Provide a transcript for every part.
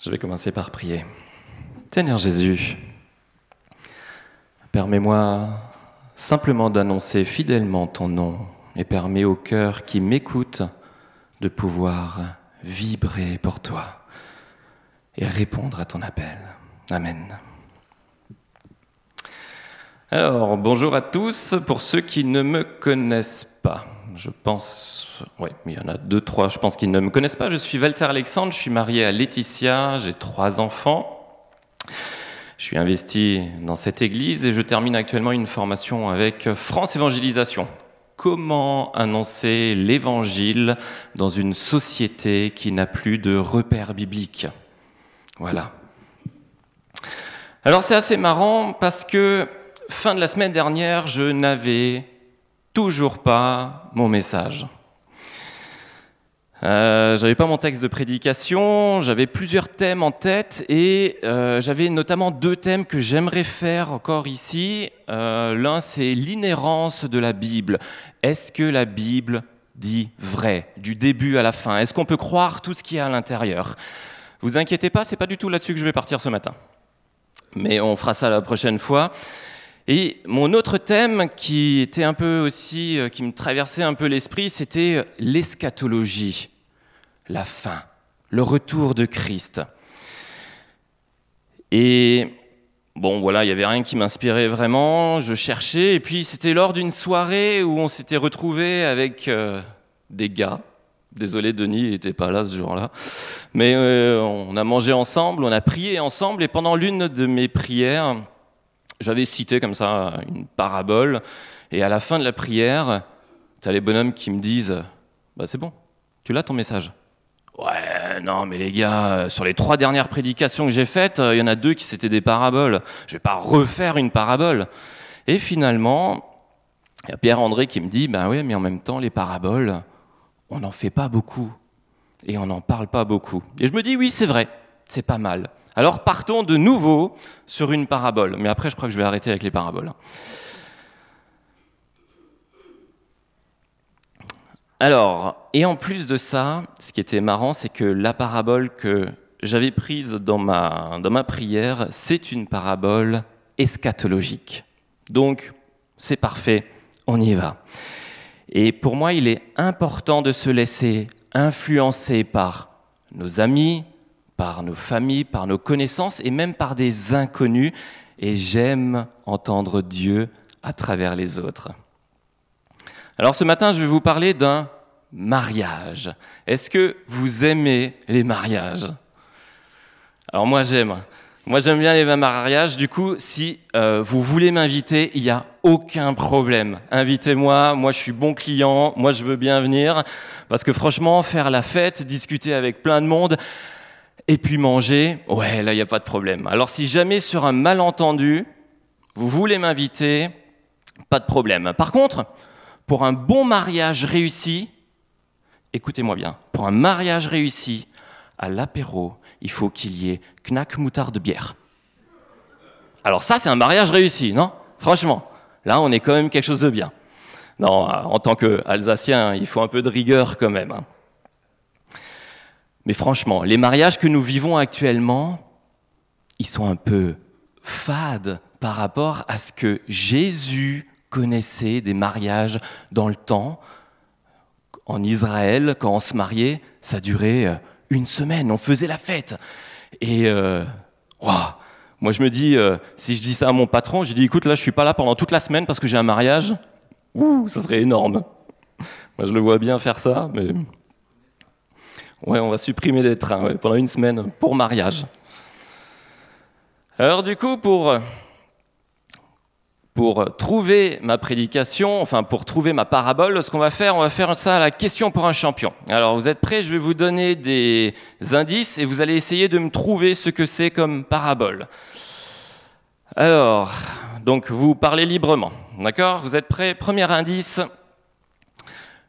Je vais commencer par prier. Seigneur Jésus, permets-moi simplement d'annoncer fidèlement ton nom et permets au cœur qui m'écoute de pouvoir vibrer pour toi et répondre à ton appel. Amen. Alors, bonjour à tous. Pour ceux qui ne me connaissent pas, je pense, oui, il y en a deux, trois, je pense qu'ils ne me connaissent pas. Je suis Walter Alexandre, je suis marié à Laetitia, j'ai trois enfants. Je suis investi dans cette église et je termine actuellement une formation avec France Évangélisation. Comment annoncer l'évangile dans une société qui n'a plus de repères bibliques? Voilà. Alors c'est assez marrant parce que fin de la semaine dernière, je n'avais toujours pas mon message. Euh, j'avais pas mon texte de prédication, j'avais plusieurs thèmes en tête et euh, j'avais notamment deux thèmes que j'aimerais faire encore ici. Euh, l'un, c'est l'inhérence de la Bible. Est-ce que la Bible dit vrai, du début à la fin? Est-ce qu'on peut croire tout ce qu'il y a à l'intérieur? Vous inquiétez pas, c'est pas du tout là-dessus que je vais partir ce matin. Mais on fera ça la prochaine fois. Et mon autre thème qui était un peu aussi, euh, qui me traversait un peu l'esprit, c'était l'eschatologie, la fin, le retour de Christ. Et bon, voilà, il n'y avait rien qui m'inspirait vraiment, je cherchais, et puis c'était lors d'une soirée où on s'était retrouvé avec euh, des gars. Désolé, Denis n'était pas là ce jour-là. Mais euh, on a mangé ensemble, on a prié ensemble, et pendant l'une de mes prières, j'avais cité comme ça une parabole, et à la fin de la prière, tu as les bonhommes qui me disent Bah c'est bon, tu l'as ton message. Ouais, non, mais les gars, sur les trois dernières prédications que j'ai faites, il y en a deux qui c'était des paraboles. Je vais pas refaire une parabole. Et finalement, il y a Pierre-André qui me dit Bah oui, mais en même temps, les paraboles, on n'en fait pas beaucoup. Et on n'en parle pas beaucoup. Et je me dis Oui, c'est vrai, c'est pas mal. Alors partons de nouveau sur une parabole. Mais après, je crois que je vais arrêter avec les paraboles. Alors, et en plus de ça, ce qui était marrant, c'est que la parabole que j'avais prise dans ma, dans ma prière, c'est une parabole eschatologique. Donc, c'est parfait, on y va. Et pour moi, il est important de se laisser influencer par nos amis, par nos familles, par nos connaissances et même par des inconnus. Et j'aime entendre Dieu à travers les autres. Alors ce matin, je vais vous parler d'un mariage. Est-ce que vous aimez les mariages? Alors moi j'aime. Moi j'aime bien les mariages. Du coup, si euh, vous voulez m'inviter, il n'y a aucun problème. Invitez-moi, moi je suis bon client, moi je veux bien venir. Parce que franchement, faire la fête, discuter avec plein de monde, et puis manger, ouais, là, il n'y a pas de problème. Alors si jamais sur un malentendu, vous voulez m'inviter, pas de problème. Par contre, pour un bon mariage réussi, écoutez-moi bien, pour un mariage réussi, à l'apéro, il faut qu'il y ait knack moutarde bière. Alors ça, c'est un mariage réussi, non? Franchement, là, on est quand même quelque chose de bien. Non, en tant qu'Alsacien, il faut un peu de rigueur quand même. Hein. Mais franchement, les mariages que nous vivons actuellement, ils sont un peu fades par rapport à ce que Jésus connaissait des mariages dans le temps. En Israël, quand on se mariait, ça durait euh, une semaine, on faisait la fête. Et euh, moi je me dis, euh, si je dis ça à mon patron, je dis écoute, là je suis pas là pendant toute la semaine parce que j'ai un mariage. Ouh, ça serait énorme. Moi je le vois bien faire ça, mais Ouais, on va supprimer les trains pendant une semaine pour mariage. Alors du coup, pour, pour trouver ma prédication, enfin pour trouver ma parabole, ce qu'on va faire, on va faire ça à la question pour un champion. Alors vous êtes prêts? Je vais vous donner des indices et vous allez essayer de me trouver ce que c'est comme parabole. Alors, donc vous parlez librement, d'accord? Vous êtes prêts? Premier indice,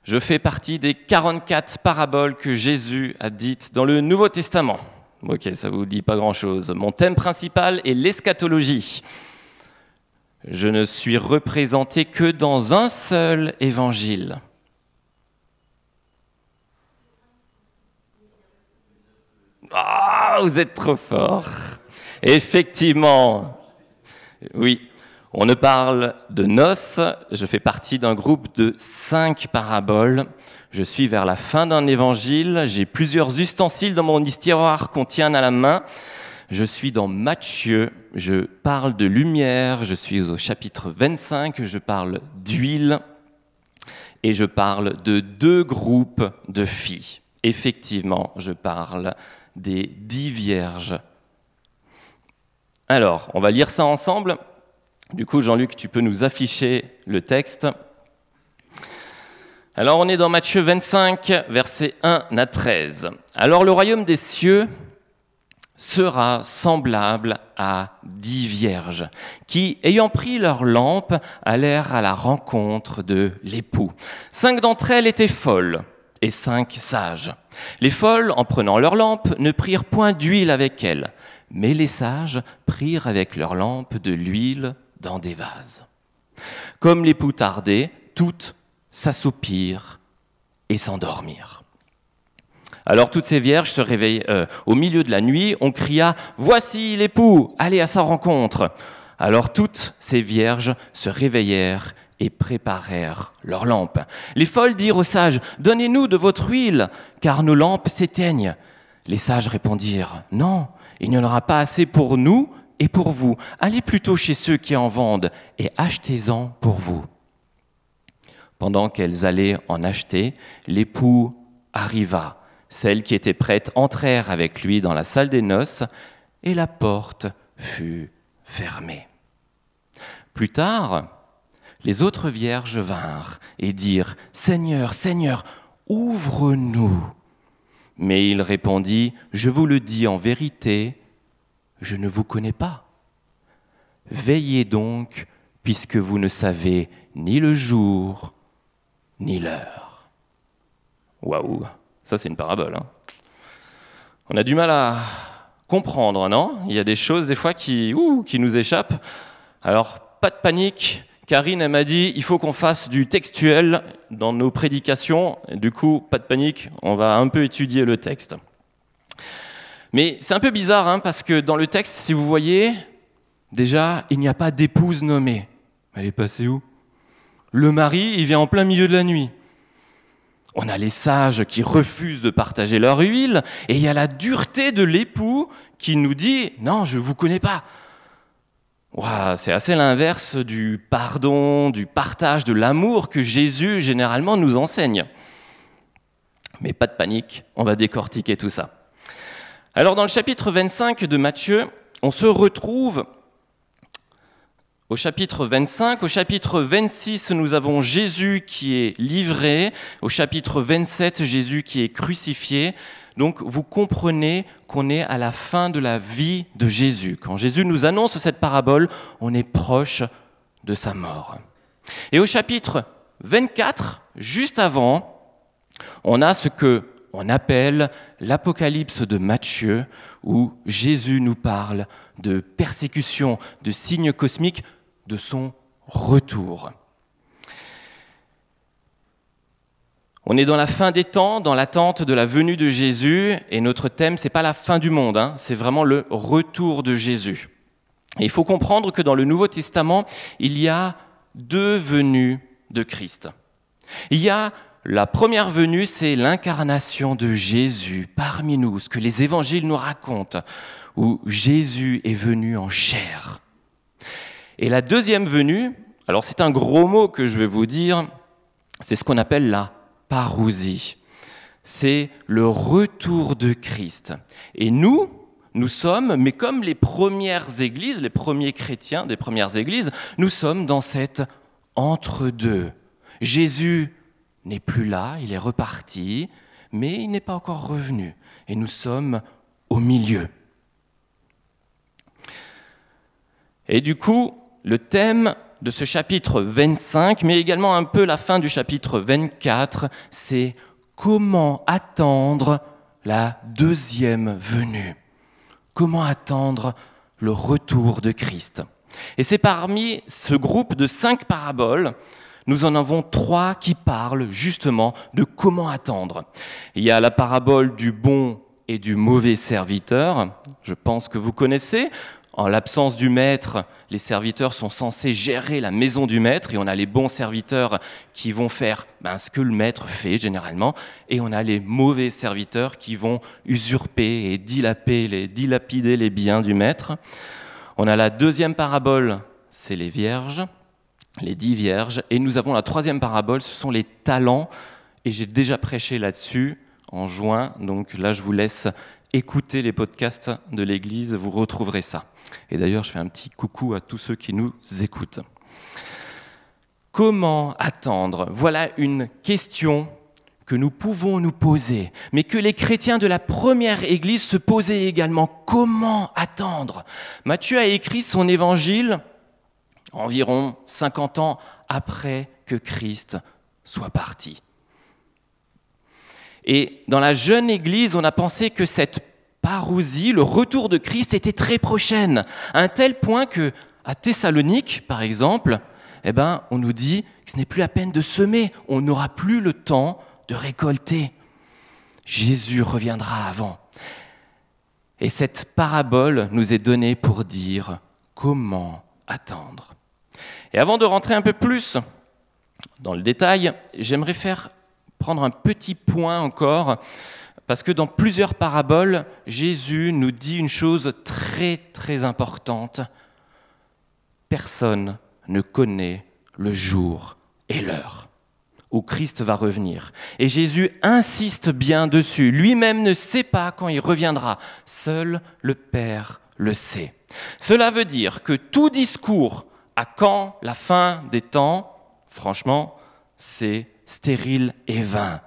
je fais partie des 44 paraboles que Jésus a dites dans le Nouveau Testament. Ok, ça vous dit pas grand-chose. Mon thème principal est l'eschatologie. Je ne suis représenté que dans un seul évangile. Ah, vous êtes trop fort. Effectivement. Oui, on ne parle de noces. Je fais partie d'un groupe de cinq paraboles. Je suis vers la fin d'un évangile. J'ai plusieurs ustensiles dans mon tiroir qu'on tient à la main. Je suis dans Matthieu. Je parle de lumière. Je suis au chapitre 25. Je parle d'huile. Et je parle de deux groupes de filles. Effectivement, je parle des dix vierges. Alors, on va lire ça ensemble. Du coup, Jean-Luc, tu peux nous afficher le texte. Alors, on est dans Matthieu 25, versets 1 à 13. Alors, le royaume des cieux sera semblable à dix vierges qui, ayant pris leur lampe, allèrent à la rencontre de l'époux. Cinq d'entre elles étaient folles et cinq sages. Les folles, en prenant leur lampe, ne prirent point d'huile avec elles, mais les sages prirent avec leur lampe de l'huile dans des vases. Comme l'époux tardait, toutes s'assoupirent et s'endormirent. Alors toutes ces vierges se réveillent euh, au milieu de la nuit, on cria Voici l'époux, allez à sa rencontre. Alors toutes ces vierges se réveillèrent et préparèrent leurs lampes. Les folles dirent aux sages Donnez-nous de votre huile, car nos lampes s'éteignent. Les sages répondirent Non, il n'y en aura pas assez pour nous et pour vous. Allez plutôt chez ceux qui en vendent et achetez-en pour vous. Pendant qu'elles allaient en acheter, l'époux arriva. Celles qui étaient prêtes entrèrent avec lui dans la salle des noces et la porte fut fermée. Plus tard, les autres vierges vinrent et dirent, Seigneur, Seigneur, ouvre-nous. Mais il répondit, Je vous le dis en vérité, je ne vous connais pas. Veillez donc, puisque vous ne savez ni le jour, ni l'heure. Waouh, ça c'est une parabole. Hein. On a du mal à comprendre, non? Il y a des choses des fois qui, qui nous échappent. Alors, pas de panique. Karine, elle m'a dit, il faut qu'on fasse du textuel dans nos prédications. du coup, pas de panique, on va un peu étudier le texte. Mais c'est un peu bizarre, hein, parce que dans le texte, si vous voyez, déjà, il n'y a pas d'épouse nommée. Elle est passée où? Le mari, il vient en plein milieu de la nuit. On a les sages qui refusent de partager leur huile, et il y a la dureté de l'époux qui nous dit Non, je ne vous connais pas. c'est assez l'inverse du pardon, du partage, de l'amour que Jésus généralement nous enseigne. Mais pas de panique, on va décortiquer tout ça. Alors dans le chapitre 25 de Matthieu, on se retrouve au chapitre 25. Au chapitre 26, nous avons Jésus qui est livré. Au chapitre 27, Jésus qui est crucifié. Donc vous comprenez qu'on est à la fin de la vie de Jésus. Quand Jésus nous annonce cette parabole, on est proche de sa mort. Et au chapitre 24, juste avant, on a ce que on appelle l'Apocalypse de Matthieu, où Jésus nous parle de persécution, de signes cosmiques, de son retour. On est dans la fin des temps, dans l'attente de la venue de Jésus, et notre thème, c'est pas la fin du monde, hein, c'est vraiment le retour de Jésus. Il faut comprendre que dans le Nouveau Testament, il y a deux venues de Christ. Il y a la première venue, c'est l'incarnation de Jésus parmi nous, ce que les évangiles nous racontent, où Jésus est venu en chair. Et la deuxième venue, alors c'est un gros mot que je vais vous dire, c'est ce qu'on appelle la parousie. C'est le retour de Christ. Et nous, nous sommes, mais comme les premières églises, les premiers chrétiens des premières églises, nous sommes dans cet entre-deux. Jésus n'est plus là, il est reparti, mais il n'est pas encore revenu. Et nous sommes au milieu. Et du coup, le thème de ce chapitre 25, mais également un peu la fin du chapitre 24, c'est comment attendre la deuxième venue. Comment attendre le retour de Christ. Et c'est parmi ce groupe de cinq paraboles nous en avons trois qui parlent justement de comment attendre. Il y a la parabole du bon et du mauvais serviteur. Je pense que vous connaissez. En l'absence du maître, les serviteurs sont censés gérer la maison du maître et on a les bons serviteurs qui vont faire ben, ce que le maître fait généralement et on a les mauvais serviteurs qui vont usurper et dilapider les, dilapider les biens du maître. On a la deuxième parabole, c'est les vierges, les dix vierges, et nous avons la troisième parabole, ce sont les talents et j'ai déjà prêché là-dessus en juin, donc là je vous laisse écouter les podcasts de l'Église, vous retrouverez ça. Et d'ailleurs, je fais un petit coucou à tous ceux qui nous écoutent. Comment attendre? Voilà une question que nous pouvons nous poser, mais que les chrétiens de la première Église se posaient également. Comment attendre? Matthieu a écrit son évangile environ 50 ans après que Christ soit parti. Et dans la jeune Église, on a pensé que cette parousie, le retour de Christ, était très prochaine, à un tel point que, à Thessalonique, par exemple, eh ben, on nous dit que ce n'est plus la peine de semer, on n'aura plus le temps de récolter. Jésus reviendra avant. Et cette parabole nous est donnée pour dire comment attendre. Et avant de rentrer un peu plus dans le détail, j'aimerais faire prendre un petit point encore parce que dans plusieurs paraboles, Jésus nous dit une chose très très importante. Personne ne connaît le jour et l'heure où Christ va revenir. Et Jésus insiste bien dessus. Lui-même ne sait pas quand il reviendra. Seul le Père le sait. Cela veut dire que tout discours à quand la fin des temps, franchement, c'est stérile et vain.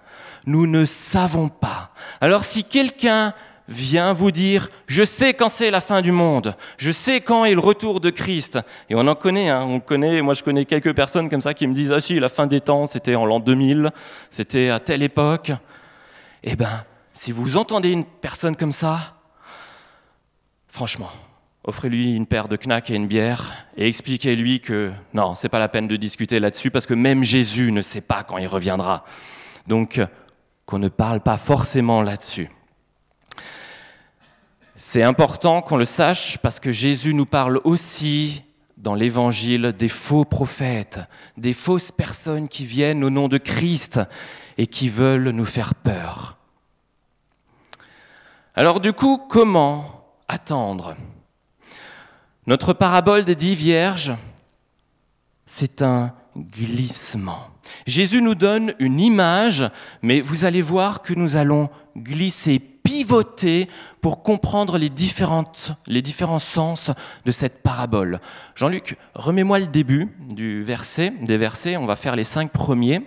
Nous ne savons pas. Alors si quelqu'un vient vous dire, je sais quand c'est la fin du monde, je sais quand est le retour de Christ, et on en connaît, hein, on connaît, moi je connais quelques personnes comme ça qui me disent, ah si, la fin des temps, c'était en l'an 2000, c'était à telle époque. Eh ben, si vous entendez une personne comme ça, franchement, offrez-lui une paire de knacks et une bière et expliquez-lui que non, c'est pas la peine de discuter là-dessus parce que même Jésus ne sait pas quand il reviendra. Donc, qu'on ne parle pas forcément là-dessus. C'est important qu'on le sache parce que Jésus nous parle aussi dans l'Évangile des faux prophètes, des fausses personnes qui viennent au nom de Christ et qui veulent nous faire peur. Alors du coup, comment attendre? Notre parabole des dix vierges, c'est un glissement. Jésus nous donne une image, mais vous allez voir que nous allons glisser, pivoter pour comprendre les, différentes, les différents sens de cette parabole. Jean-Luc, remets-moi le début du verset, des versets, on va faire les cinq premiers.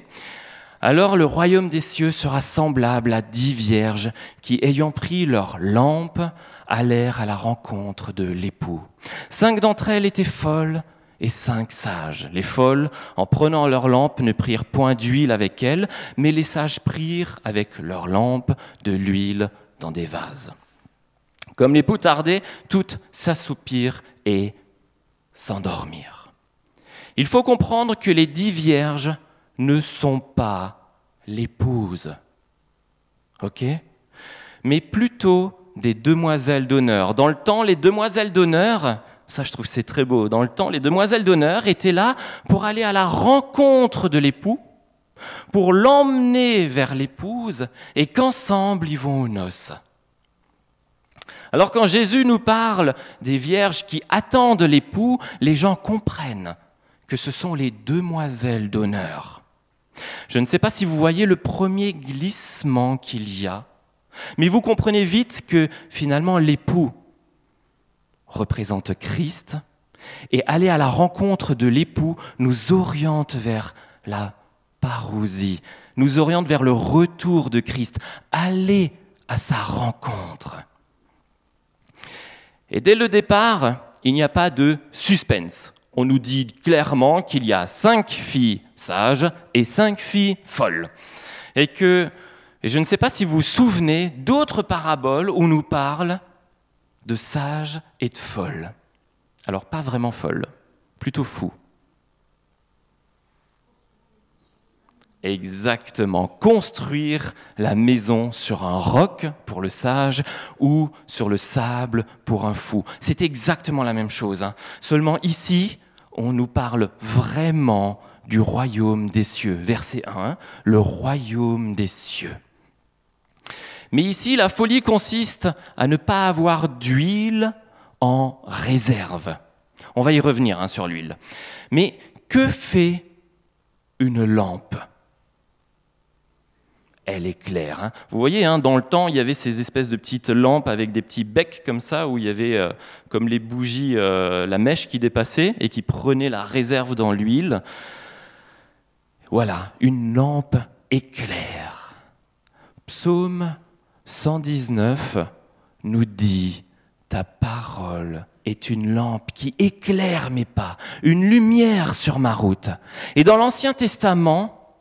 Alors le royaume des cieux sera semblable à dix vierges qui, ayant pris leur lampe, allèrent à la rencontre de l'époux. Cinq d'entre elles étaient folles et cinq sages. Les folles, en prenant leurs lampes, ne prirent point d'huile avec elles, mais les sages prirent avec leurs lampes de l'huile dans des vases. Comme les poutardaient, toutes s'assoupirent et s'endormirent. Il faut comprendre que les dix vierges ne sont pas l'épouse, ok? Mais plutôt des demoiselles d'honneur. Dans le temps, les demoiselles d'honneur, ça, je trouve c'est très beau. Dans le temps, les demoiselles d'honneur étaient là pour aller à la rencontre de l'époux, pour l'emmener vers l'épouse, et qu'ensemble ils vont aux noces. Alors quand Jésus nous parle des vierges qui attendent l'époux, les gens comprennent que ce sont les demoiselles d'honneur. Je ne sais pas si vous voyez le premier glissement qu'il y a, mais vous comprenez vite que finalement l'époux, représente Christ, et aller à la rencontre de l'époux nous oriente vers la parousie, nous oriente vers le retour de Christ, aller à sa rencontre. Et dès le départ, il n'y a pas de suspense. On nous dit clairement qu'il y a cinq filles sages et cinq filles folles. Et que, je ne sais pas si vous vous souvenez d'autres paraboles où nous parle de sage et de folle. Alors pas vraiment folle, plutôt fou. Exactement. Construire la maison sur un roc pour le sage ou sur le sable pour un fou. C'est exactement la même chose. Hein. Seulement ici, on nous parle vraiment du royaume des cieux. Verset 1, le royaume des cieux. Mais ici, la folie consiste à ne pas avoir d'huile en réserve. On va y revenir hein, sur l'huile. Mais que fait une lampe? Elle est claire. Hein. Vous voyez, hein, dans le temps, il y avait ces espèces de petites lampes avec des petits becs comme ça, où il y avait euh, comme les bougies, euh, la mèche qui dépassait et qui prenait la réserve dans l'huile. Voilà, une lampe éclaire. Psaume 119 nous dit, ta parole est une lampe qui éclaire mes pas, une lumière sur ma route. Et dans l'Ancien Testament,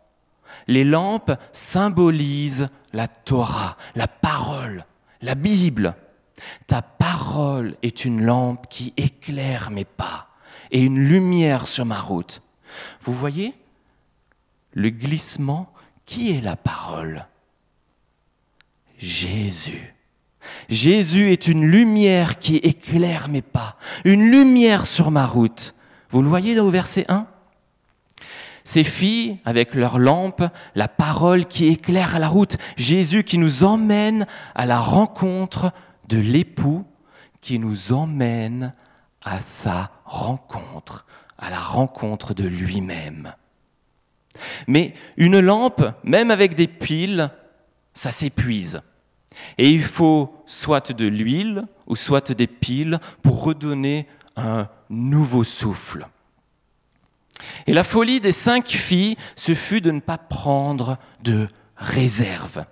les lampes symbolisent la Torah, la parole, la Bible. Ta parole est une lampe qui éclaire mes pas et une lumière sur ma route. Vous voyez le glissement Qui est la parole? Jésus. Jésus est une lumière qui éclaire mes pas, une lumière sur ma route. Vous le voyez au verset 1 ces filles, avec leurs lampes, la parole qui éclaire la route, Jésus qui nous emmène à la rencontre de l'époux, qui nous emmène à sa rencontre, à la rencontre de lui-même. Mais une lampe, même avec des piles, ça s'épuise. Et il faut soit de l'huile ou soit des piles pour redonner un nouveau souffle. Et la folie des cinq filles, ce fut de ne pas prendre de réserve.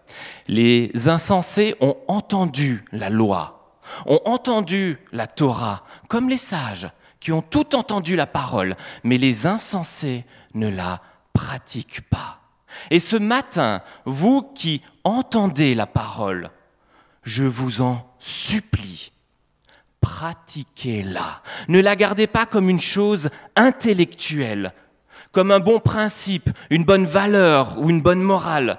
Les insensés ont entendu la loi, ont entendu la Torah, comme les sages qui ont tout entendu la parole, mais les insensés ne la pratiquent pas. Et ce matin, vous qui entendez la parole, je vous en supplie, pratiquez-la. Ne la gardez pas comme une chose intellectuelle, comme un bon principe, une bonne valeur ou une bonne morale,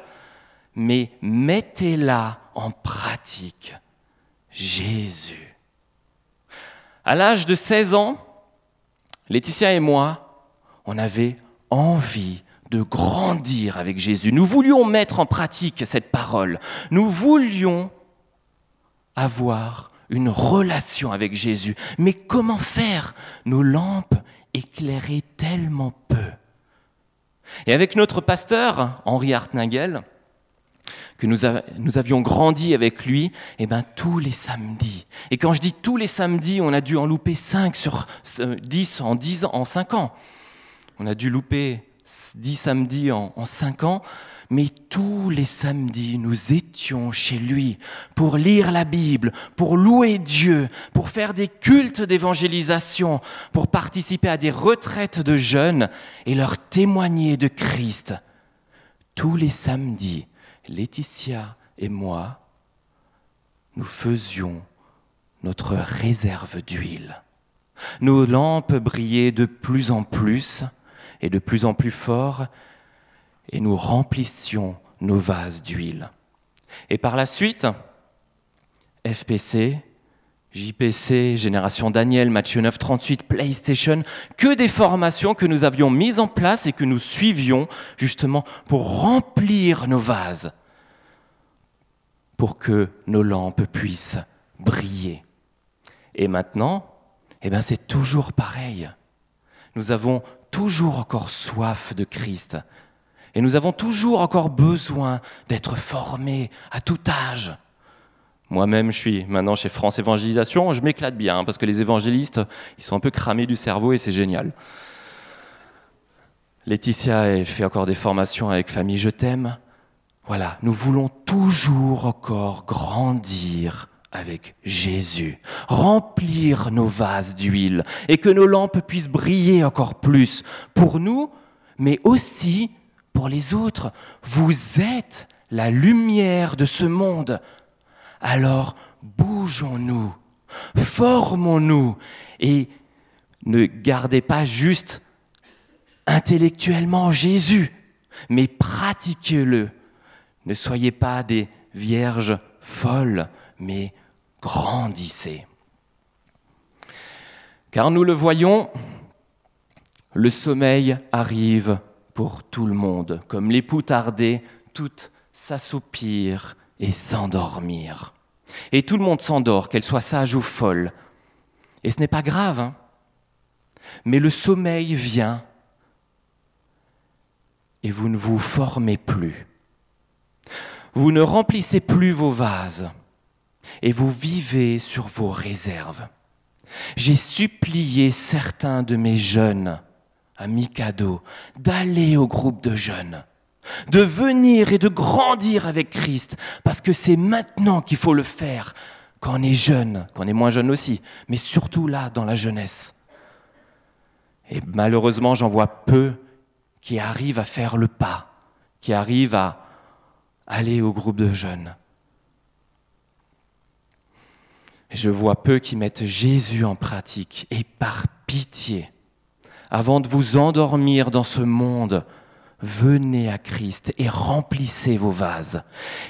mais mettez-la en pratique. Jésus. À l'âge de 16 ans, Laetitia et moi, on avait envie de grandir avec Jésus. Nous voulions mettre en pratique cette parole. Nous voulions avoir une relation avec Jésus. Mais comment faire? Nos lampes éclairaient tellement peu. Et avec notre pasteur, Henri Hartnagel, que nous, avions grandi avec lui, eh ben, tous les samedis. Et quand je dis tous les samedis, on a dû en louper 5 sur 10 en 10 ans, en 5 ans. On a dû louper 10 samedis en, en 5 ans mais tous les samedis, nous étions chez lui pour lire la Bible, pour louer Dieu, pour faire des cultes d'évangélisation, pour participer à des retraites de jeunes et leur témoigner de Christ. Tous les samedis, Laetitia et moi, nous faisions notre réserve d'huile. Nos lampes brillaient de plus en plus et de plus en plus fort, et nous remplissions nos vases d'huile. Et par la suite, FPC, JPC, Génération Daniel, Mathieu 9, 38, PlayStation, que des formations que nous avions mises en place et que nous suivions justement pour remplir nos vases, pour que nos lampes puissent briller. Et maintenant, eh ben c'est toujours pareil. Nous avons toujours encore soif de Christ, et nous avons toujours encore besoin d'être formés à tout âge. Moi-même, je suis maintenant chez France Évangélisation, je m'éclate bien, hein, parce que les évangélistes, ils sont un peu cramés du cerveau et c'est génial. Laetitia, elle fait encore des formations avec Famille Je t'aime. Voilà, nous voulons toujours encore grandir avec Jésus, remplir nos vases d'huile et que nos lampes puissent briller encore plus pour nous, mais aussi pour les autres. Vous êtes la lumière de ce monde. Alors bougeons-nous, formons-nous et ne gardez pas juste intellectuellement Jésus. mais pratiquez-le. Ne soyez pas des vierges folles, mais grandissez. Car nous le voyons, le sommeil arrive pour tout le monde, comme l'époux tardé, tout s'assoupir et s'endormir. Et tout le monde s'endort, qu'elle soit sage ou folle. Et ce n'est pas grave, hein mais le sommeil vient et vous ne vous formez plus. Vous ne remplissez plus vos vases et vous vivez sur vos réserves. J'ai supplié certains de mes jeunes amis cadeaux d'aller au groupe de jeunes, de venir et de grandir avec Christ, parce que c'est maintenant qu'il faut le faire, quand on est jeune, quand on est moins jeune aussi, mais surtout là, dans la jeunesse. Et malheureusement, j'en vois peu qui arrivent à faire le pas, qui arrivent à aller au groupe de jeunes. Je vois peu qui mettent Jésus en pratique et par pitié, avant de vous endormir dans ce monde, venez à Christ et remplissez vos vases.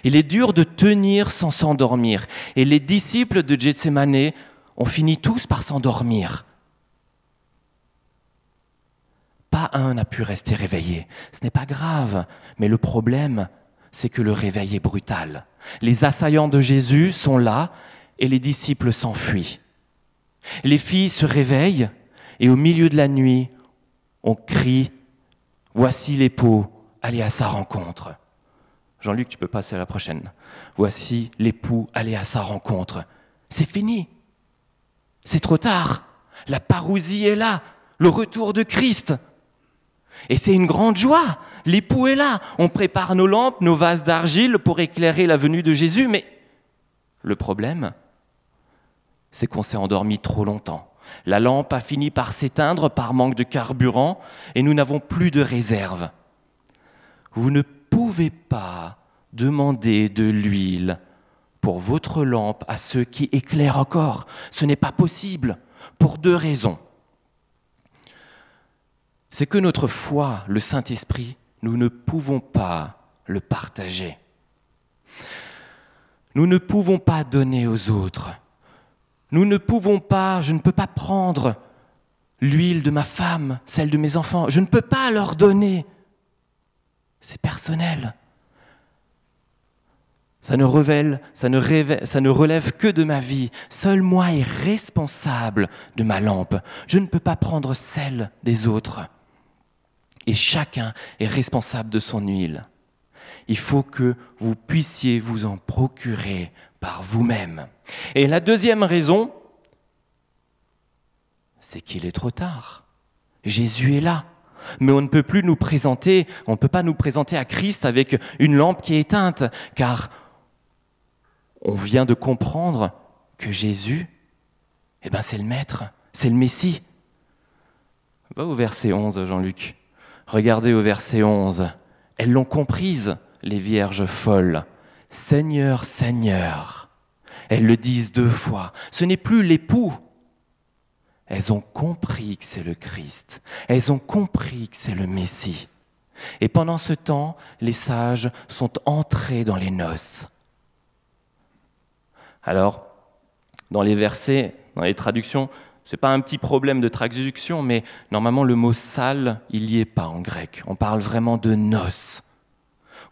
Il est dur de tenir sans s'endormir et les disciples de Gethsemane ont fini tous par s'endormir. Pas un n'a pu rester réveillé. Ce n'est pas grave, mais le problème, c'est que le réveil est brutal. Les assaillants de Jésus sont là et les disciples s'enfuient. Les filles se réveillent et au milieu de la nuit, on crie Voici l'époux, allez à sa rencontre. Jean-Luc, tu peux passer à la prochaine. Voici l'époux, allez à sa rencontre. C'est fini. C'est trop tard. La parousie est là. Le retour de Christ. Et c'est une grande joie. L'époux est là. On prépare nos lampes, nos vases d'argile pour éclairer la venue de Jésus. Mais le problème, c'est qu'on s'est endormi trop longtemps. La lampe a fini par s'éteindre par manque de carburant et nous n'avons plus de réserve. Vous ne pouvez pas demander de l'huile pour votre lampe à ceux qui éclairent encore. Ce n'est pas possible pour deux raisons c'est que notre foi, le Saint-Esprit, nous ne pouvons pas le partager. Nous ne pouvons pas donner aux autres. Nous ne pouvons pas, je ne peux pas prendre l'huile de ma femme, celle de mes enfants, je ne peux pas leur donner. C'est personnel. Ça ne, ça ne relève que de ma vie. Seul moi est responsable de ma lampe. Je ne peux pas prendre celle des autres et chacun est responsable de son huile. Il faut que vous puissiez vous en procurer par vous-même. Et la deuxième raison, c'est qu'il est trop tard. Jésus est là. Mais on ne peut plus nous présenter, on ne peut pas nous présenter à Christ avec une lampe qui est éteinte, car on vient de comprendre que Jésus, eh ben c'est le Maître, c'est le Messie. Va au verset 11, Jean-Luc. Regardez au verset 11. Elles l'ont comprise, les vierges folles. Seigneur, Seigneur. Elles le disent deux fois. Ce n'est plus l'époux. Elles ont compris que c'est le Christ. Elles ont compris que c'est le Messie. Et pendant ce temps, les sages sont entrés dans les noces. Alors, dans les versets, dans les traductions, ce n'est pas un petit problème de traduction, mais normalement le mot salle, il n'y est pas en grec. On parle vraiment de noces.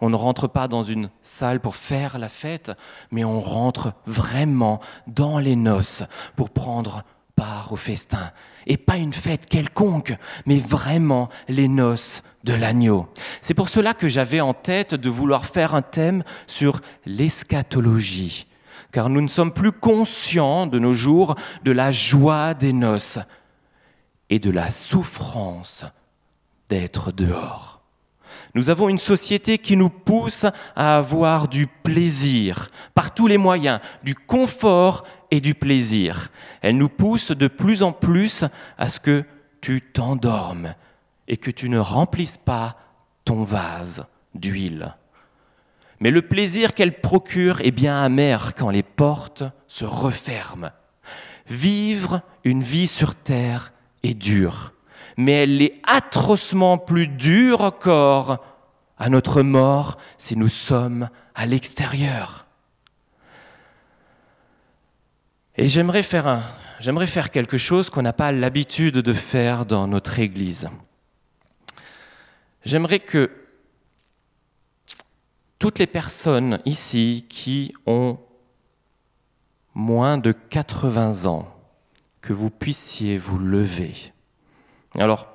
On ne rentre pas dans une salle pour faire la fête, mais on rentre vraiment dans les noces pour prendre part au festin. Et pas une fête quelconque, mais vraiment les noces de l'agneau. C'est pour cela que j'avais en tête de vouloir faire un thème sur l'eschatologie car nous ne sommes plus conscients de nos jours de la joie des noces et de la souffrance d'être dehors. Nous avons une société qui nous pousse à avoir du plaisir par tous les moyens, du confort et du plaisir. Elle nous pousse de plus en plus à ce que tu t'endormes et que tu ne remplisses pas ton vase d'huile. Mais le plaisir qu'elle procure est bien amer quand les portes se referment. Vivre une vie sur terre est dur, mais elle est atrocement plus dure encore à notre mort si nous sommes à l'extérieur. Et j'aimerais faire, j'aimerais faire quelque chose qu'on n'a pas l'habitude de faire dans notre Église. J'aimerais que toutes les personnes ici qui ont moins de 80 ans, que vous puissiez vous lever. Alors,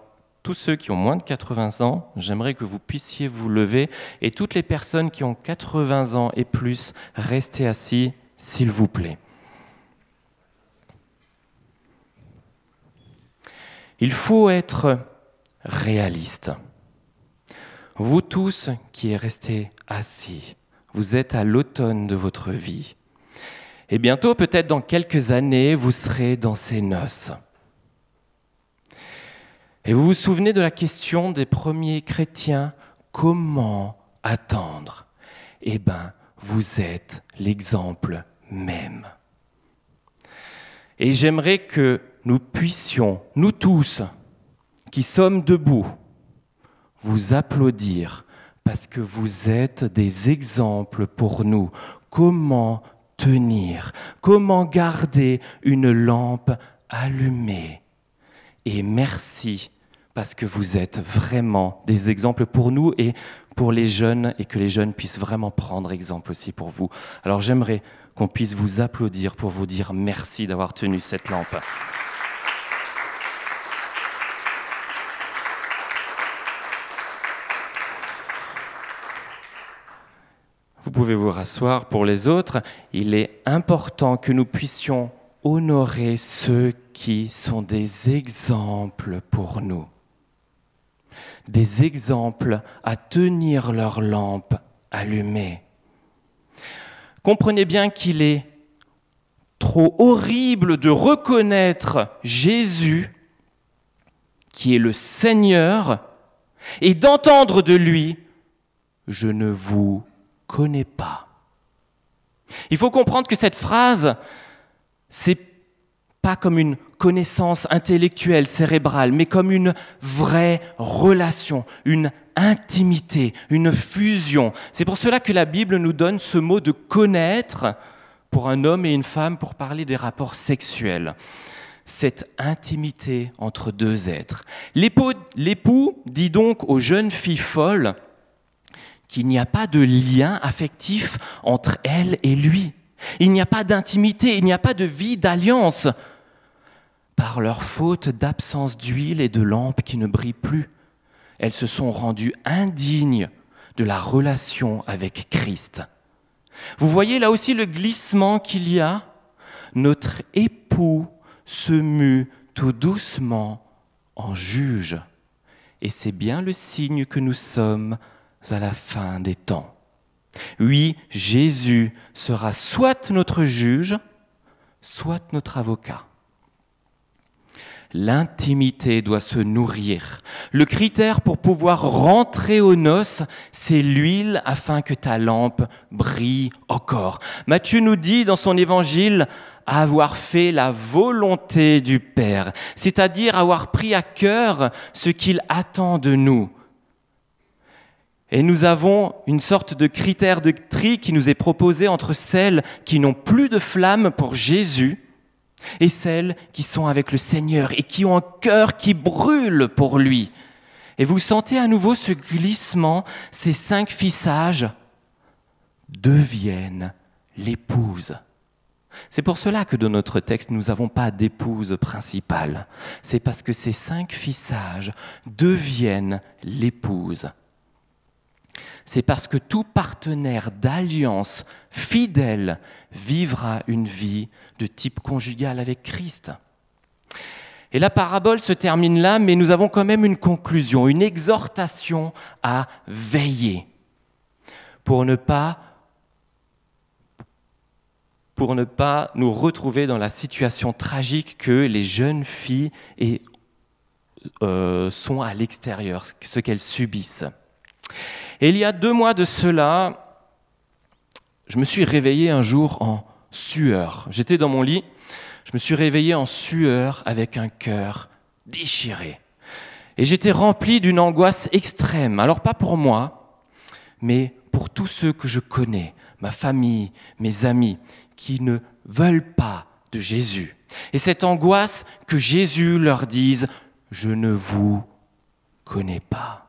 tous ceux qui ont moins de 80 ans, j'aimerais que vous puissiez vous lever et toutes les personnes qui ont 80 ans et plus, restez assis, s'il vous plaît. Il faut être réaliste. Vous tous qui êtes restés assis, vous êtes à l'automne de votre vie. Et bientôt, peut-être dans quelques années, vous serez dans ces noces. Et vous vous souvenez de la question des premiers chrétiens, comment attendre? Eh bien, vous êtes l'exemple même. Et j'aimerais que nous puissions, nous tous, qui sommes debout, vous applaudir parce que vous êtes des exemples pour nous. Comment tenir? Comment garder une lampe allumée? Et merci parce que vous êtes vraiment des exemples pour nous et pour les jeunes et que les jeunes puissent vraiment prendre exemple aussi pour vous. Alors j'aimerais qu'on puisse vous applaudir pour vous dire merci d'avoir tenu cette lampe. Vous pouvez vous rasseoir pour les autres. Il est important que nous puissions honorer ceux qui sont des exemples pour nous des exemples à tenir leur lampe allumée. Comprenez bien qu'il est trop horrible de reconnaître Jésus, qui est le Seigneur, et d'entendre de lui, je ne vous connais pas. Il faut comprendre que cette phrase, c'est pas comme une connaissance intellectuelle, cérébrale, mais comme une vraie relation, une intimité, une fusion. C'est pour cela que la Bible nous donne ce mot de connaître pour un homme et une femme pour parler des rapports sexuels. Cette intimité entre deux êtres. L'époux dit donc aux jeunes filles folles qu'il n'y a pas de lien affectif entre elle et lui. Il n'y a pas d'intimité, il n'y a pas de vie d'alliance par leur faute d'absence d'huile et de lampe qui ne brillent plus. Elles se sont rendues indignes de la relation avec Christ. Vous voyez là aussi le glissement qu'il y a Notre époux se mue tout doucement en juge. Et c'est bien le signe que nous sommes à la fin des temps. Oui, Jésus sera soit notre juge, soit notre avocat. L'intimité doit se nourrir. Le critère pour pouvoir rentrer aux noces, c'est l'huile afin que ta lampe brille encore. Matthieu nous dit dans son évangile avoir fait la volonté du Père, c'est-à-dire avoir pris à cœur ce qu'il attend de nous. Et nous avons une sorte de critère de tri qui nous est proposé entre celles qui n'ont plus de flamme pour Jésus et celles qui sont avec le Seigneur et qui ont un cœur qui brûle pour lui. Et vous sentez à nouveau ce glissement, ces cinq fissages deviennent l'épouse. C'est pour cela que dans notre texte, nous n'avons pas d'épouse principale. C'est parce que ces cinq fissages deviennent l'épouse c'est parce que tout partenaire d'alliance fidèle vivra une vie de type conjugal avec Christ. Et la parabole se termine là, mais nous avons quand même une conclusion, une exhortation à veiller pour ne pas nous retrouver dans la situation tragique que les jeunes filles euh, sont à l'extérieur, ce qu'elles subissent. Et il y a deux mois de cela, je me suis réveillé un jour en sueur. J'étais dans mon lit, je me suis réveillé en sueur avec un cœur déchiré. Et j'étais rempli d'une angoisse extrême. Alors pas pour moi, mais pour tous ceux que je connais, ma famille, mes amis, qui ne veulent pas de Jésus. Et cette angoisse que Jésus leur dise, je ne vous connais pas.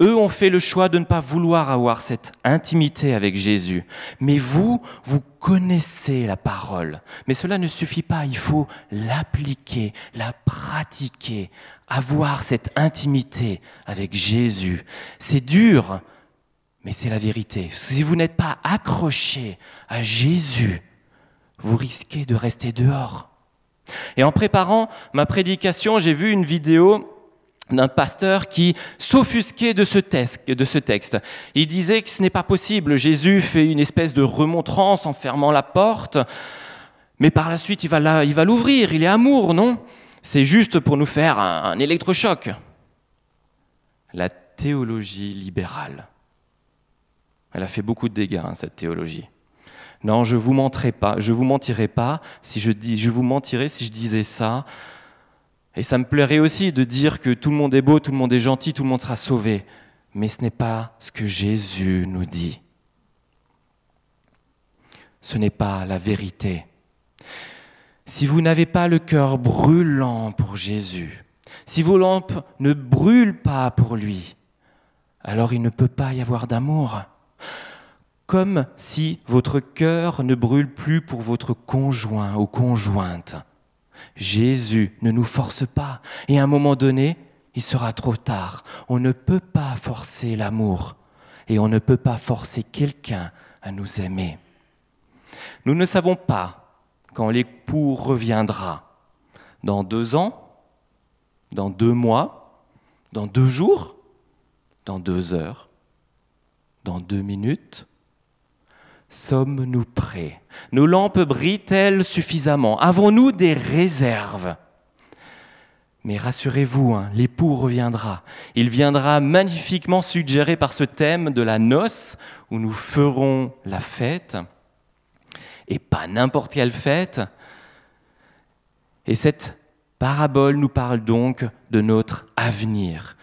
Eux ont fait le choix de ne pas vouloir avoir cette intimité avec Jésus. Mais vous, vous connaissez la parole. Mais cela ne suffit pas, il faut l'appliquer, la pratiquer, avoir cette intimité avec Jésus. C'est dur, mais c'est la vérité. Si vous n'êtes pas accroché à Jésus, vous risquez de rester dehors. Et en préparant ma prédication, j'ai vu une vidéo d'un pasteur qui s'offusquait de ce, texte, Il disait que ce n'est pas possible. Jésus fait une espèce de remontrance en fermant la porte, mais par la suite, il va l'ouvrir. Il est amour, non? C'est juste pour nous faire un, électrochoc. La théologie libérale. Elle a fait beaucoup de dégâts, hein, cette théologie. Non, je vous pas. Je vous mentirai pas si je vous si je disais ça. Et ça me plairait aussi de dire que tout le monde est beau, tout le monde est gentil, tout le monde sera sauvé. Mais ce n'est pas ce que Jésus nous dit. Ce n'est pas la vérité. Si vous n'avez pas le cœur brûlant pour Jésus, si vos lampes ne brûlent pas pour lui, alors il ne peut pas y avoir d'amour comme si votre cœur ne brûle plus pour votre conjoint ou conjointe. Jésus ne nous force pas, et à un moment donné, il sera trop tard. On ne peut pas forcer l'amour, et on ne peut pas forcer quelqu'un à nous aimer. Nous ne savons pas quand l'époux reviendra. Dans deux ans, dans deux mois, dans deux jours, dans deux heures, dans deux minutes, Sommes-nous prêts? Nos lampes brillent-elles suffisamment? Avons-nous des réserves? Mais rassurez-vous, hein, l'époux reviendra. Il viendra magnifiquement suggéré par ce thème de la noce où nous ferons la fête. Et pas n'importe quelle fête. Et cette parabole nous parle donc de notre avenir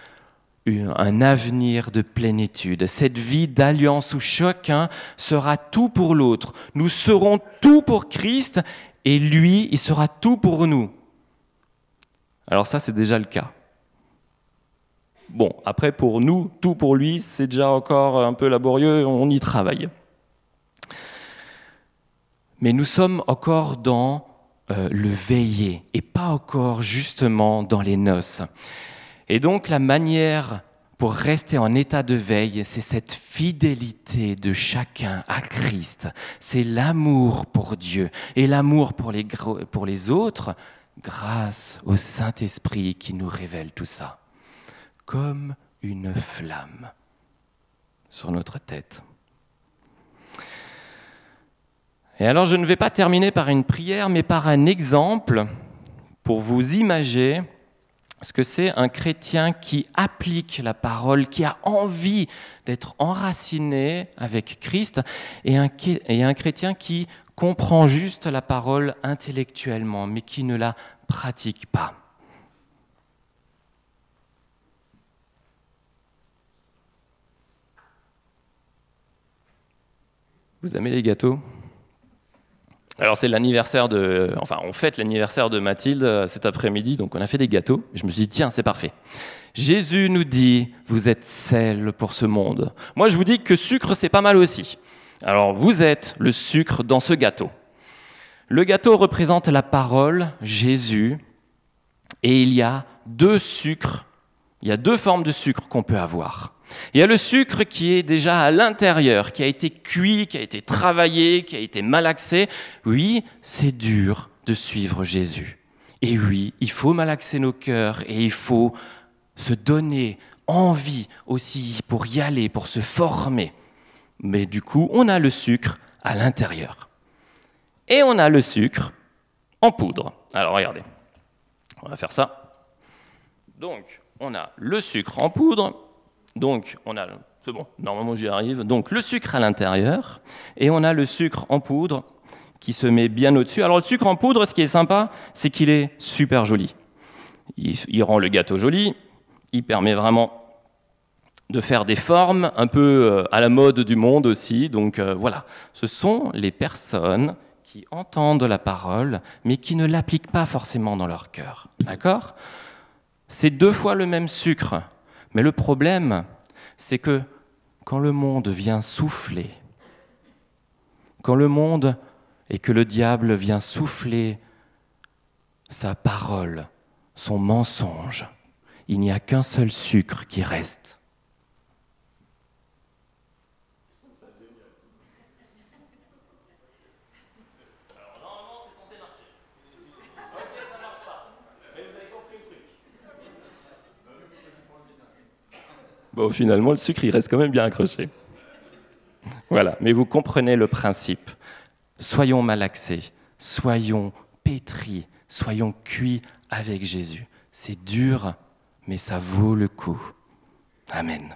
un avenir de plénitude. Cette vie d'alliance où chacun sera tout pour l'autre. Nous serons tout pour Christ et lui, il sera tout pour nous. Alors ça, c'est déjà le cas. Bon, après, pour nous, tout pour lui, c'est déjà encore un peu laborieux, on y travaille. Mais nous sommes encore dans euh, le veiller et pas encore justement dans les noces. Et donc la manière pour rester en état de veille, c'est cette fidélité de chacun à Christ. C'est l'amour pour Dieu et l'amour pour les, autres grâce au Saint-Esprit qui nous révèle tout ça. Comme une flamme sur notre tête. Et alors je ne vais pas terminer par une prière, mais par un exemple pour vous imaginer ce que c'est un chrétien qui applique la parole, qui a envie d'être enraciné avec Christ, et un, et un chrétien qui comprend juste la parole intellectuellement, mais qui ne la pratique pas. Vous aimez les gâteaux? Alors c'est l'anniversaire de, enfin on fête l'anniversaire de Mathilde euh, cet après-midi, donc on a fait des gâteaux. Je me suis dit tiens c'est parfait. Jésus nous dit vous êtes sel pour ce monde. Moi je vous dis que sucre c'est pas mal aussi. Alors vous êtes le sucre dans ce gâteau. Le gâteau représente la parole, Jésus, et il y a deux sucres, il y a deux formes de sucre qu'on peut avoir. Il y a le sucre qui est déjà à l'intérieur, qui a été cuit, qui a été travaillé, qui a été malaxé. Oui, c'est dur de suivre Jésus. Et oui, il faut malaxer nos cœurs et il faut se donner envie aussi pour y aller, pour se former. Mais du coup, on a le sucre à l'intérieur. Et on a le sucre en poudre. Alors regardez, on va faire ça. Donc, on a le sucre en poudre donc, on a, c'est bon, normalement j'y arrive. Donc, le sucre à l'intérieur, et on a le sucre en poudre qui se met bien au-dessus. Alors, le sucre en poudre, ce qui est sympa, c'est qu'il est super joli. Il, rend le gâteau joli, il permet vraiment de faire des formes un peu euh, à la mode du monde aussi. Donc euh, voilà, ce sont les personnes qui entendent la parole, mais qui ne l'appliquent pas forcément dans leur cœur. D'accord? C'est deux fois le même sucre. Mais le problème, c'est que quand le monde vient souffler, quand le monde et que le diable vient souffler sa parole, son mensonge, il n'y a qu'un seul sucre qui reste. Bon, finalement, le sucre, il reste quand même bien accroché. Voilà, mais vous comprenez le principe. Soyons malaxés, soyons pétris, soyons cuits avec Jésus. C'est dur, mais ça vaut le coup. Amen.